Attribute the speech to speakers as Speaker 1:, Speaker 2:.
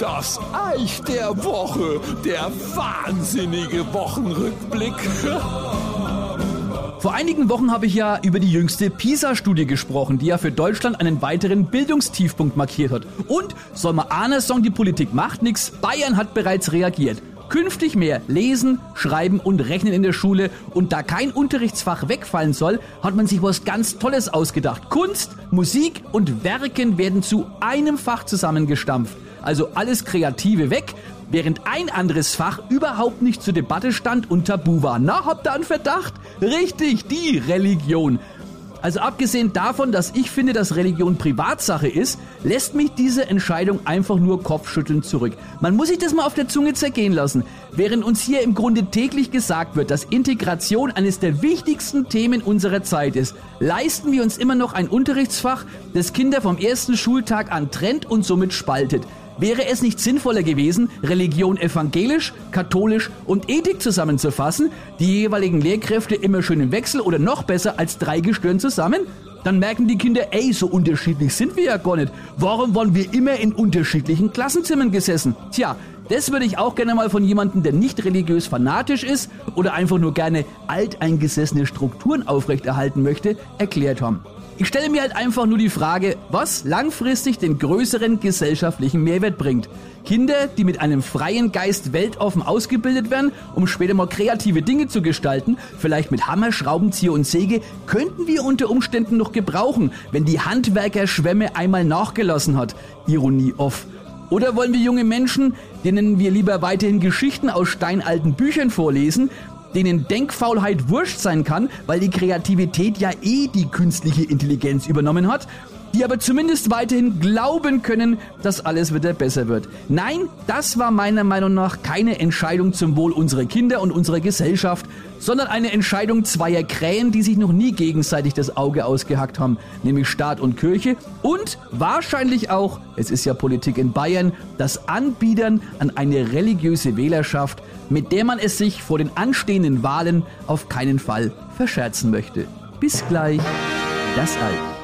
Speaker 1: Das Eich der Woche, der wahnsinnige Wochenrückblick.
Speaker 2: Vor einigen Wochen habe ich ja über die jüngste PISA-Studie gesprochen, die ja für Deutschland einen weiteren Bildungstiefpunkt markiert hat. Und soll man ahnen, Song, die Politik macht nichts, Bayern hat bereits reagiert. Künftig mehr lesen, schreiben und rechnen in der Schule und da kein Unterrichtsfach wegfallen soll, hat man sich was ganz Tolles ausgedacht. Kunst, Musik und Werken werden zu einem Fach zusammengestampft. Also alles Kreative weg, während ein anderes Fach überhaupt nicht zur Debatte stand und tabu war. Na, habt ihr einen Verdacht? Richtig, die Religion. Also abgesehen davon, dass ich finde, dass Religion Privatsache ist, lässt mich diese Entscheidung einfach nur kopfschüttelnd zurück. Man muss sich das mal auf der Zunge zergehen lassen. Während uns hier im Grunde täglich gesagt wird, dass Integration eines der wichtigsten Themen unserer Zeit ist, leisten wir uns immer noch ein Unterrichtsfach, das Kinder vom ersten Schultag an trennt und somit spaltet. Wäre es nicht sinnvoller gewesen, Religion evangelisch, katholisch und Ethik zusammenzufassen, die jeweiligen Lehrkräfte immer schön im Wechsel oder noch besser als drei Gestirn zusammen? Dann merken die Kinder, ey, so unterschiedlich sind wir ja gar nicht. Warum waren wir immer in unterschiedlichen Klassenzimmern gesessen? Tja, das würde ich auch gerne mal von jemandem, der nicht religiös fanatisch ist oder einfach nur gerne alteingesessene Strukturen aufrechterhalten möchte, erklärt haben. Ich stelle mir halt einfach nur die Frage, was langfristig den größeren gesellschaftlichen Mehrwert bringt. Kinder, die mit einem freien Geist weltoffen ausgebildet werden, um später mal kreative Dinge zu gestalten, vielleicht mit Hammer, Schraubenzieher und Säge, könnten wir unter Umständen noch gebrauchen, wenn die Handwerkerschwemme einmal nachgelassen hat. Ironie off. Oder wollen wir junge Menschen, denen wir lieber weiterhin Geschichten aus steinalten Büchern vorlesen, denen Denkfaulheit wurscht sein kann, weil die Kreativität ja eh die künstliche Intelligenz übernommen hat, die aber zumindest weiterhin glauben können, dass alles wieder besser wird. Nein, das war meiner Meinung nach keine Entscheidung zum Wohl unserer Kinder und unserer Gesellschaft, sondern eine Entscheidung zweier Krähen, die sich noch nie gegenseitig das Auge ausgehackt haben, nämlich Staat und Kirche und wahrscheinlich auch, es ist ja Politik in Bayern, das Anbiedern an eine religiöse Wählerschaft, mit der man es sich vor den anstehenden Wahlen auf keinen Fall verscherzen möchte. Bis gleich, das Alt.